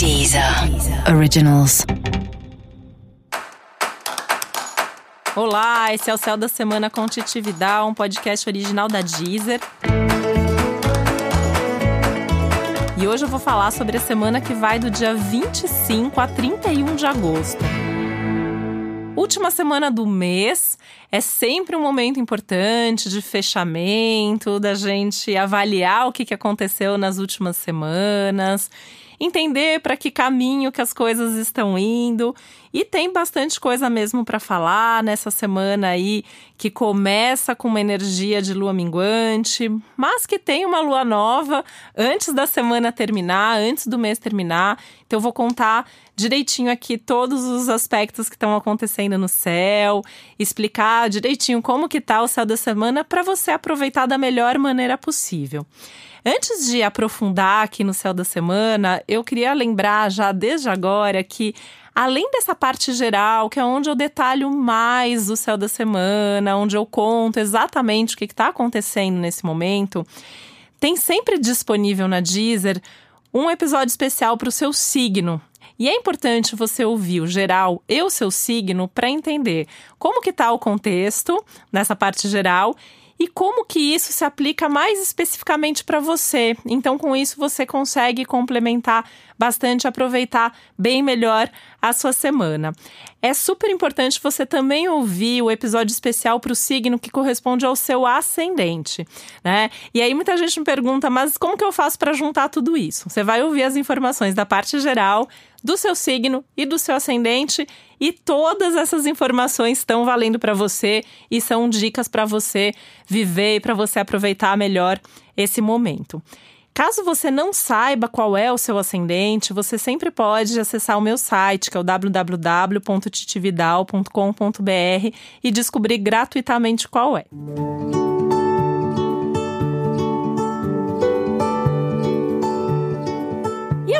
Deezer Originals. Olá, esse é o Céu da Semana com Titi Vidal, um podcast original da Deezer. E hoje eu vou falar sobre a semana que vai do dia 25 a 31 de agosto. Última semana do mês é sempre um momento importante de fechamento, da gente avaliar o que aconteceu nas últimas semanas entender para que caminho que as coisas estão indo. E tem bastante coisa mesmo para falar nessa semana aí que começa com uma energia de lua minguante, mas que tem uma lua nova antes da semana terminar, antes do mês terminar. Então eu vou contar direitinho aqui todos os aspectos que estão acontecendo no céu, explicar direitinho como que tá o céu da semana para você aproveitar da melhor maneira possível. Antes de aprofundar aqui no céu da semana, eu queria lembrar já desde agora que além dessa parte geral, que é onde eu detalho mais o céu da semana, onde eu conto exatamente o que está acontecendo nesse momento, tem sempre disponível na Deezer um episódio especial para o seu signo. E é importante você ouvir o geral e o seu signo para entender como que está o contexto nessa parte geral e como que isso se aplica mais especificamente para você. Então, com isso, você consegue complementar bastante, aproveitar bem melhor a sua semana. É super importante você também ouvir o episódio especial para o signo que corresponde ao seu ascendente, né? E aí muita gente me pergunta, mas como que eu faço para juntar tudo isso? Você vai ouvir as informações da parte geral, do seu signo e do seu ascendente e todas essas informações estão valendo para você e são dicas para você viver e para você aproveitar melhor esse momento. Caso você não saiba qual é o seu ascendente, você sempre pode acessar o meu site, que é o www.titividal.com.br e descobrir gratuitamente qual é.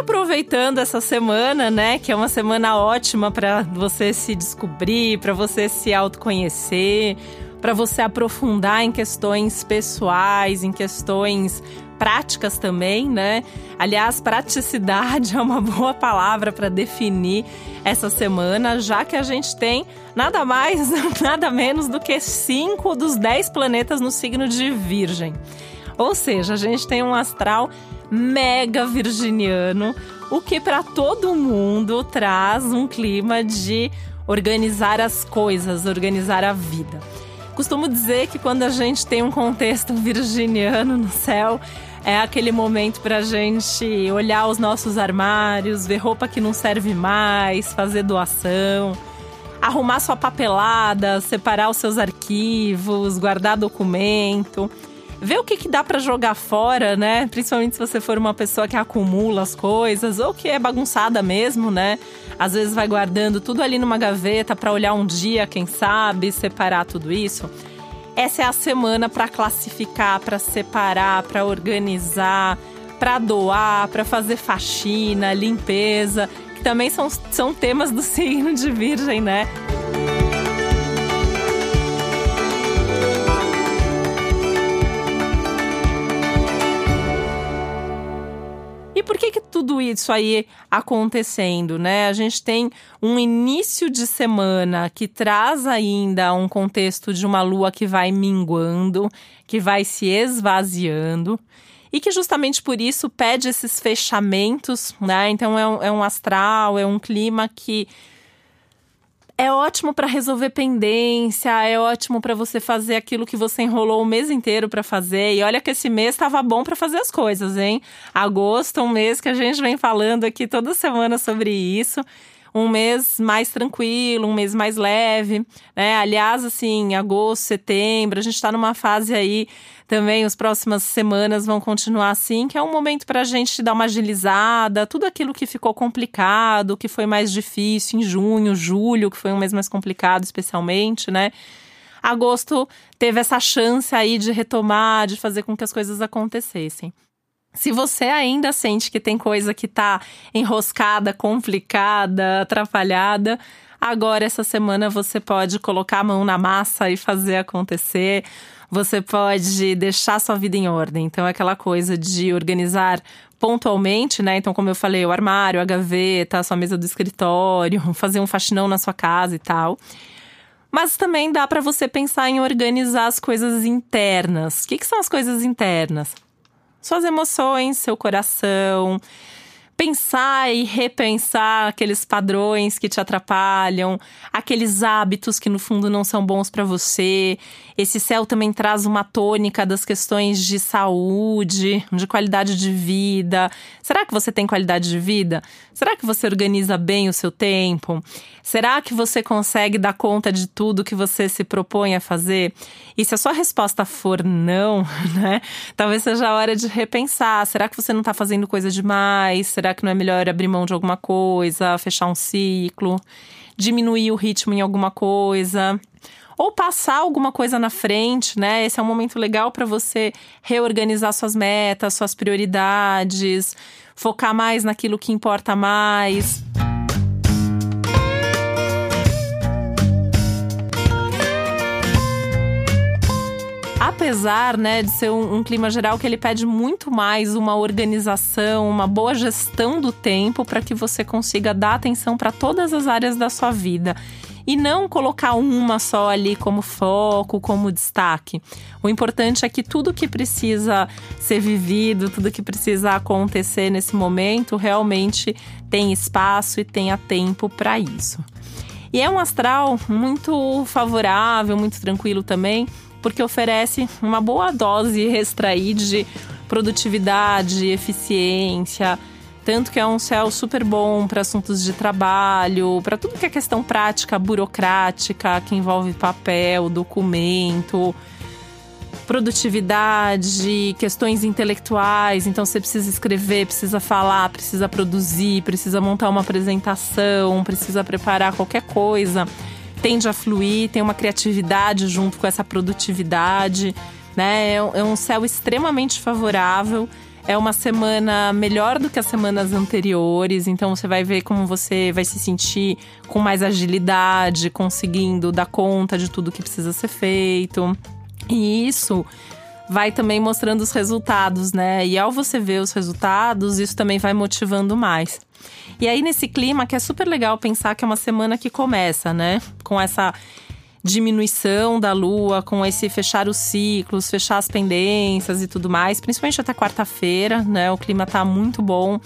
Aproveitando essa semana, né, que é uma semana ótima para você se descobrir, para você se autoconhecer, para você aprofundar em questões pessoais, em questões práticas também, né? Aliás, praticidade é uma boa palavra para definir essa semana, já que a gente tem nada mais, nada menos do que cinco dos dez planetas no signo de Virgem. Ou seja, a gente tem um astral mega virginiano, o que para todo mundo traz um clima de organizar as coisas, organizar a vida. Costumo dizer que quando a gente tem um contexto virginiano no céu, é aquele momento para a gente olhar os nossos armários, ver roupa que não serve mais, fazer doação, arrumar sua papelada, separar os seus arquivos, guardar documento ver o que, que dá para jogar fora, né? Principalmente se você for uma pessoa que acumula as coisas ou que é bagunçada mesmo, né? Às vezes vai guardando tudo ali numa gaveta para olhar um dia, quem sabe, separar tudo isso. Essa é a semana para classificar, para separar, para organizar, para doar, para fazer faxina, limpeza, que também são, são temas do signo de Virgem, né? Isso aí acontecendo, né? A gente tem um início de semana que traz ainda um contexto de uma lua que vai minguando, que vai se esvaziando e que justamente por isso pede esses fechamentos, né? Então é um, é um astral, é um clima que é ótimo para resolver pendência, é ótimo para você fazer aquilo que você enrolou o mês inteiro para fazer. E olha que esse mês estava bom para fazer as coisas, hein? Agosto, um mês que a gente vem falando aqui toda semana sobre isso um mês mais tranquilo, um mês mais leve, né? Aliás, assim, agosto, setembro, a gente está numa fase aí também, as próximas semanas vão continuar assim, que é um momento para a gente dar uma agilizada, tudo aquilo que ficou complicado, que foi mais difícil em junho, julho, que foi um mês mais complicado, especialmente, né? Agosto teve essa chance aí de retomar, de fazer com que as coisas acontecessem. Se você ainda sente que tem coisa que tá enroscada, complicada, atrapalhada, agora essa semana você pode colocar a mão na massa e fazer acontecer. Você pode deixar sua vida em ordem. Então, é aquela coisa de organizar pontualmente, né? Então, como eu falei, o armário, a gaveta, a sua mesa do escritório, fazer um faxinão na sua casa e tal. Mas também dá para você pensar em organizar as coisas internas. O que, que são as coisas internas? Suas emoções, seu coração, pensar e repensar aqueles padrões que te atrapalham, aqueles hábitos que no fundo não são bons para você. Esse céu também traz uma tônica das questões de saúde, de qualidade de vida. Será que você tem qualidade de vida? Será que você organiza bem o seu tempo? Será que você consegue dar conta de tudo que você se propõe a fazer? E se a sua resposta for não, né? Talvez seja a hora de repensar. Será que você não está fazendo coisa demais? Será que não é melhor abrir mão de alguma coisa, fechar um ciclo, diminuir o ritmo em alguma coisa? ou passar alguma coisa na frente, né? Esse é um momento legal para você reorganizar suas metas, suas prioridades, focar mais naquilo que importa mais. Apesar né, de ser um, um, clima geral que ele pede muito mais uma organização, uma boa gestão do tempo para que você consiga dar atenção para todas as áreas da sua vida e não colocar uma só ali como foco, como destaque. O importante é que tudo que precisa ser vivido, tudo que precisa acontecer nesse momento, realmente tem espaço e tenha tempo para isso. E é um astral muito favorável, muito tranquilo também, porque oferece uma boa dose extrair de produtividade, eficiência, tanto que é um céu super bom para assuntos de trabalho, para tudo que é questão prática, burocrática, que envolve papel, documento, produtividade, questões intelectuais. Então você precisa escrever, precisa falar, precisa produzir, precisa montar uma apresentação, precisa preparar qualquer coisa. Tende a fluir, tem uma criatividade junto com essa produtividade. Né? É um é céu extremamente favorável é uma semana melhor do que as semanas anteriores, então você vai ver como você vai se sentir com mais agilidade, conseguindo dar conta de tudo que precisa ser feito. E isso vai também mostrando os resultados, né? E ao você ver os resultados, isso também vai motivando mais. E aí, nesse clima, que é super legal pensar que é uma semana que começa, né? Com essa diminuição da lua, com esse fechar os ciclos, fechar as pendências e tudo mais, principalmente até quarta-feira, né? O clima tá muito bom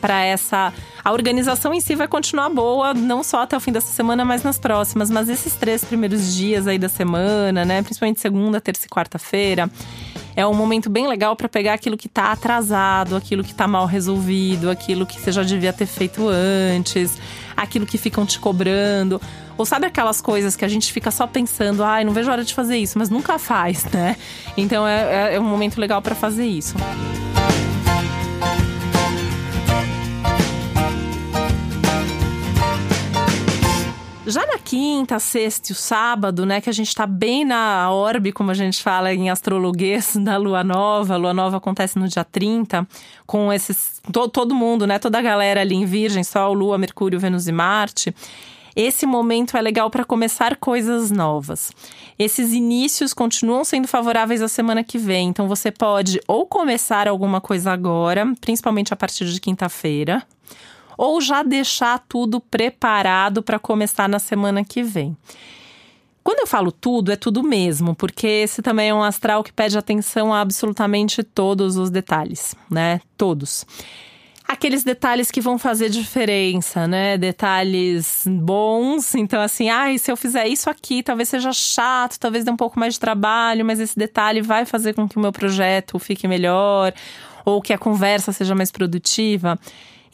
para essa. A organização em si vai continuar boa, não só até o fim dessa semana, mas nas próximas. Mas esses três primeiros dias aí da semana, né? Principalmente segunda, terça e quarta-feira. É um momento bem legal para pegar aquilo que está atrasado, aquilo que está mal resolvido, aquilo que você já devia ter feito antes, aquilo que ficam te cobrando. Ou sabe aquelas coisas que a gente fica só pensando, ai, não vejo a hora de fazer isso, mas nunca faz, né? Então é, é, é um momento legal para fazer isso. Já na quinta, sexta e o sábado, né, que a gente tá bem na orbe, como a gente fala em astrologuês, da lua nova. A lua nova acontece no dia 30, com esses. To, todo mundo, né? Toda a galera ali em Virgem, Sol, Lua, Mercúrio, Vênus e Marte. Esse momento é legal para começar coisas novas. Esses inícios continuam sendo favoráveis a semana que vem, então você pode ou começar alguma coisa agora, principalmente a partir de quinta-feira, ou já deixar tudo preparado para começar na semana que vem. Quando eu falo tudo, é tudo mesmo, porque esse também é um astral que pede atenção a absolutamente todos os detalhes, né? Todos. Aqueles detalhes que vão fazer diferença, né? Detalhes bons. Então, assim, ah, se eu fizer isso aqui, talvez seja chato, talvez dê um pouco mais de trabalho, mas esse detalhe vai fazer com que o meu projeto fique melhor, ou que a conversa seja mais produtiva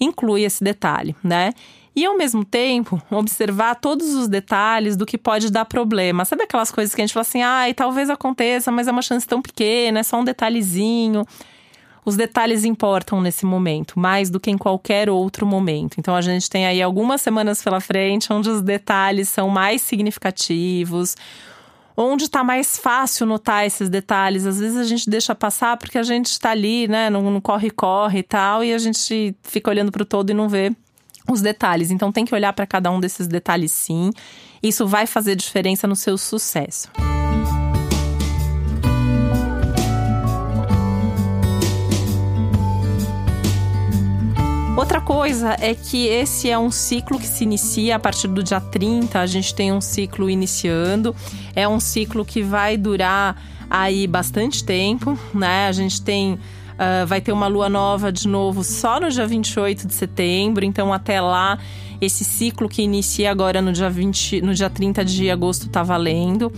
inclui esse detalhe, né? E ao mesmo tempo, observar todos os detalhes do que pode dar problema. Sabe aquelas coisas que a gente fala assim, ai, talvez aconteça, mas é uma chance tão pequena, é só um detalhezinho. Os detalhes importam nesse momento, mais do que em qualquer outro momento. Então a gente tem aí algumas semanas pela frente onde os detalhes são mais significativos, onde está mais fácil notar esses detalhes. Às vezes a gente deixa passar porque a gente está ali, né, no corre-corre e tal, e a gente fica olhando para o todo e não vê os detalhes. Então tem que olhar para cada um desses detalhes sim. Isso vai fazer diferença no seu sucesso. Outra coisa é que esse é um ciclo que se inicia a partir do dia 30, a gente tem um ciclo iniciando. É um ciclo que vai durar aí bastante tempo, né? A gente tem uh, vai ter uma lua nova de novo só no dia 28 de setembro, então até lá esse ciclo que inicia agora no dia 20, no dia 30 de agosto tá valendo.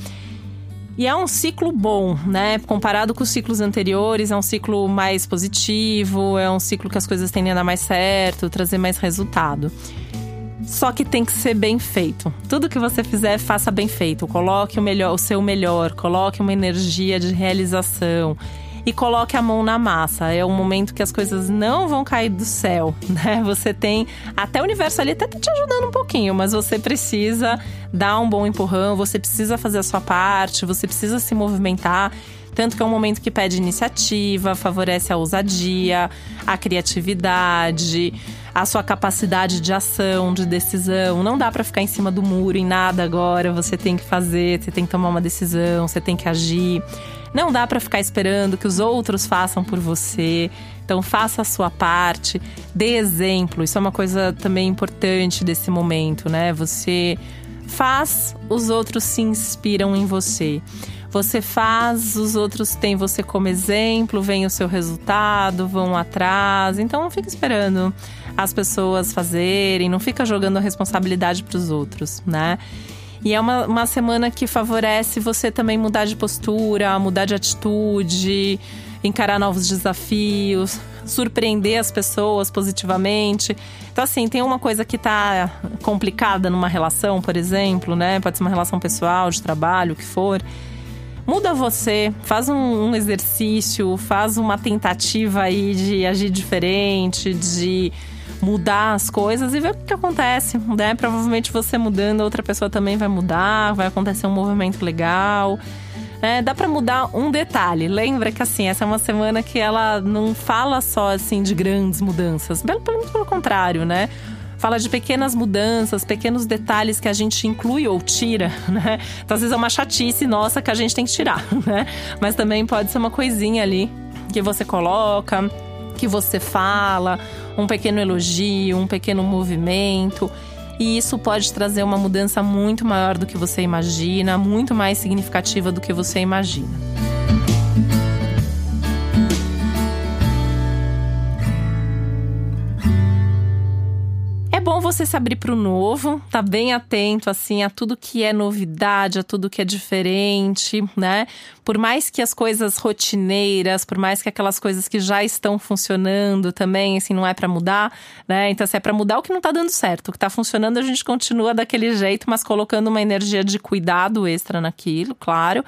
E é um ciclo bom, né? Comparado com os ciclos anteriores, é um ciclo mais positivo, é um ciclo que as coisas tendem a dar mais certo, trazer mais resultado. Só que tem que ser bem feito. Tudo que você fizer, faça bem feito. Coloque o melhor, o seu melhor, coloque uma energia de realização e coloque a mão na massa. É um momento que as coisas não vão cair do céu, né? Você tem até o universo ali até tá te ajudando um pouquinho, mas você precisa dar um bom empurrão, você precisa fazer a sua parte, você precisa se movimentar. Tanto que é um momento que pede iniciativa, favorece a ousadia, a criatividade, a sua capacidade de ação, de decisão. Não dá para ficar em cima do muro em nada agora. Você tem que fazer, você tem que tomar uma decisão, você tem que agir. Não dá para ficar esperando que os outros façam por você. Então faça a sua parte, dê exemplo. Isso é uma coisa também importante desse momento, né? Você faz, os outros se inspiram em você. Você faz, os outros têm você como exemplo, vem o seu resultado, vão atrás. Então não fica esperando as pessoas fazerem, não fica jogando a responsabilidade para os outros, né? E é uma, uma semana que favorece você também mudar de postura, mudar de atitude, encarar novos desafios, surpreender as pessoas positivamente. Então, assim, tem uma coisa que tá complicada numa relação, por exemplo, né? Pode ser uma relação pessoal, de trabalho, o que for. Muda você, faz um, um exercício, faz uma tentativa aí de agir diferente, de mudar as coisas e ver o que, acontece, né? Provavelmente você mudando, outra pessoa também vai mudar, vai acontecer um movimento legal. É, dá para mudar um detalhe. Lembra que assim, essa é uma semana que ela não fala só assim de grandes mudanças, pelo, pelo contrário, né? Fala de pequenas mudanças, pequenos detalhes que a gente inclui ou tira, né? Então, às vezes é uma chatice nossa que a gente tem que tirar, né? Mas também pode ser uma coisinha ali que você coloca, que você fala, um pequeno elogio, um pequeno movimento. E isso pode trazer uma mudança muito maior do que você imagina, muito mais significativa do que você imagina. Você se abrir para o novo, tá bem atento assim a tudo que é novidade, a tudo que é diferente, né? Por mais que as coisas rotineiras, por mais que aquelas coisas que já estão funcionando também, assim, não é para mudar, né? Então, se é para mudar o que não tá dando certo, o que tá funcionando, a gente continua daquele jeito, mas colocando uma energia de cuidado extra naquilo, claro,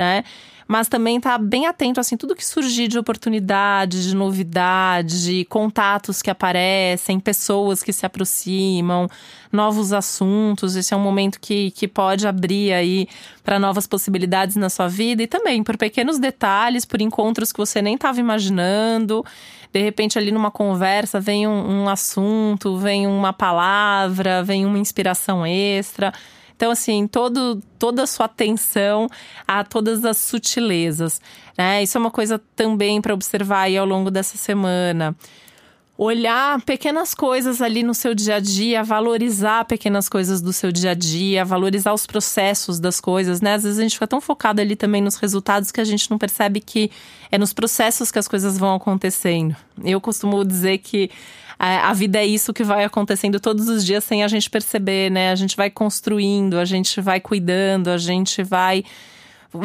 né? mas também tá bem atento assim tudo que surgir de oportunidade, de novidade, de contatos que aparecem, pessoas que se aproximam, novos assuntos. Esse é um momento que, que pode abrir aí para novas possibilidades na sua vida e também por pequenos detalhes, por encontros que você nem estava imaginando. De repente, ali numa conversa, vem um, um assunto, vem uma palavra, vem uma inspiração extra. Então, assim, todo, toda a sua atenção a todas as sutilezas. Né? Isso é uma coisa também para observar aí ao longo dessa semana olhar pequenas coisas ali no seu dia a dia, valorizar pequenas coisas do seu dia a dia, valorizar os processos das coisas, né? Às vezes a gente fica tão focado ali também nos resultados que a gente não percebe que é nos processos que as coisas vão acontecendo. Eu costumo dizer que é, a vida é isso que vai acontecendo todos os dias sem a gente perceber, né? A gente vai construindo, a gente vai cuidando, a gente vai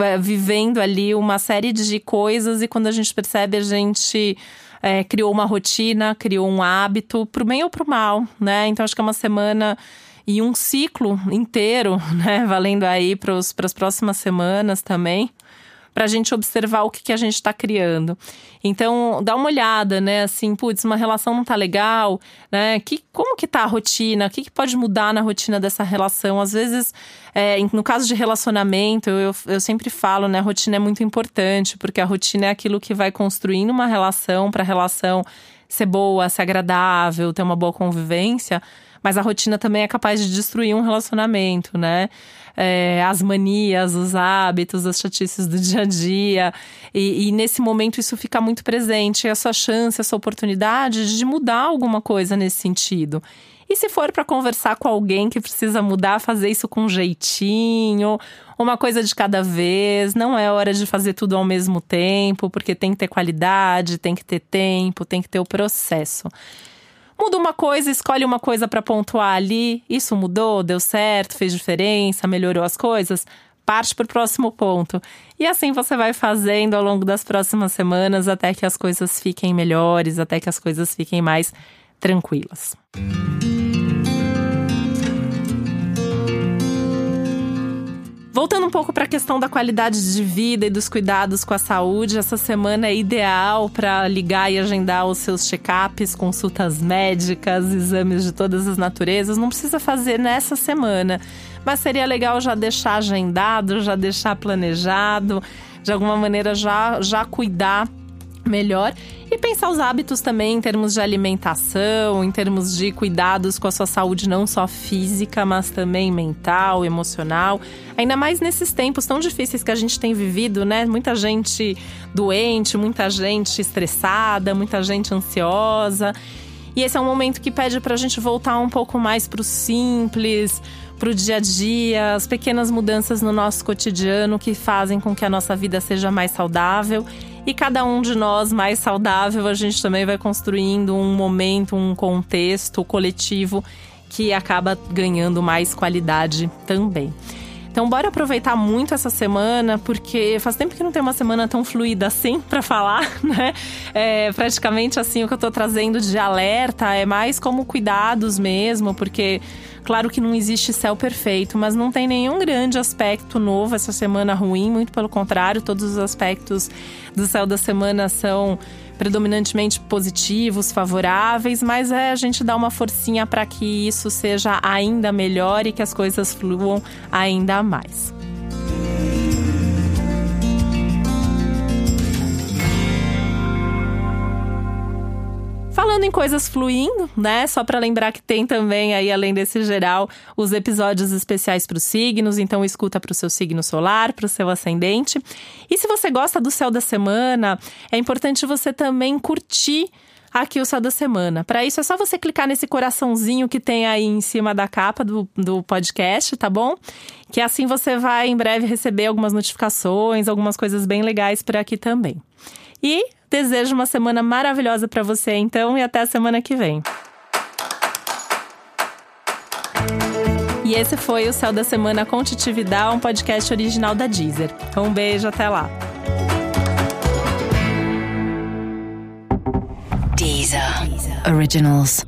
é, vivendo ali uma série de coisas e quando a gente percebe, a gente é, criou uma rotina, criou um hábito, pro bem ou pro mal, né? Então acho que é uma semana e um ciclo inteiro, né? Valendo aí para as próximas semanas também para a gente observar o que, que a gente está criando. Então, dá uma olhada, né? Assim, putz, uma relação não tá legal, né? Que, como que tá a rotina? O que, que pode mudar na rotina dessa relação? Às vezes, é, no caso de relacionamento, eu, eu sempre falo, né? A rotina é muito importante, porque a rotina é aquilo que vai construindo uma relação para a relação ser boa, ser agradável, ter uma boa convivência Mas a rotina também é capaz de destruir um relacionamento, né? É, as manias, os hábitos, as chatices do dia a dia. E, e, nesse momento isso fica muito presente. É a sua chance, a sua oportunidade de mudar alguma coisa nesse sentido. E se for para conversar com alguém que precisa mudar, fazer isso com jeitinho, uma coisa de cada vez, não é hora de fazer tudo ao mesmo tempo, porque tem que ter qualidade, tem que ter tempo, tem que ter o processo. Muda uma coisa, escolhe uma coisa para pontuar ali. Isso mudou, deu certo, fez diferença, melhorou as coisas. Parte para o próximo ponto. E assim você vai fazendo ao longo das próximas semanas até que as coisas fiquem melhores, até que as coisas fiquem mais tranquilas. Voltando um pouco para a questão da qualidade de vida e dos cuidados com a saúde, essa semana é ideal para ligar e agendar os seus check-ups, consultas médicas, exames de todas as naturezas. Não precisa fazer nessa semana, mas seria legal já deixar agendado, já deixar planejado, de alguma maneira já, já cuidar melhor e pensar os hábitos também em termos de alimentação, em termos de cuidados com a sua saúde não só física, mas também mental, emocional. Ainda mais nesses tempos tão difíceis que a gente tem vivido, né? Muita gente doente, muita gente estressada, muita gente ansiosa. E esse é um momento que pede para a gente voltar um pouco mais para o simples, para o dia a dia, as pequenas mudanças no nosso cotidiano que fazem com que a nossa vida seja mais saudável e cada um de nós mais saudável, a gente também vai construindo um momento, um contexto coletivo que acaba ganhando mais qualidade também. Então, bora aproveitar muito essa semana, porque faz tempo que não tem uma semana tão fluida assim para falar, né? É, praticamente assim o que eu tô trazendo de alerta é mais como cuidados mesmo, porque Claro que não existe céu perfeito, mas não tem nenhum grande aspecto novo essa semana ruim, muito pelo contrário, todos os aspectos do céu da semana são predominantemente positivos, favoráveis, mas é a gente dar uma forcinha para que isso seja ainda melhor e que as coisas fluam ainda mais. Falando em coisas fluindo, né? Só para lembrar que tem também aí, além desse geral, os episódios especiais para os signos. Então, escuta para o seu signo solar, para o seu ascendente. E se você gosta do céu da semana, é importante você também curtir aqui o Céu da Semana. Para isso é só você clicar nesse coraçãozinho que tem aí em cima da capa do, do podcast, tá bom? Que assim você vai em breve receber algumas notificações, algumas coisas bem legais por aqui também. E desejo uma semana maravilhosa para você, então, e até a semana que vem. E esse foi o Céu da Semana com Titividade, um podcast original da Deezer. Um beijo, até lá. Deezer. Deezer. Originals.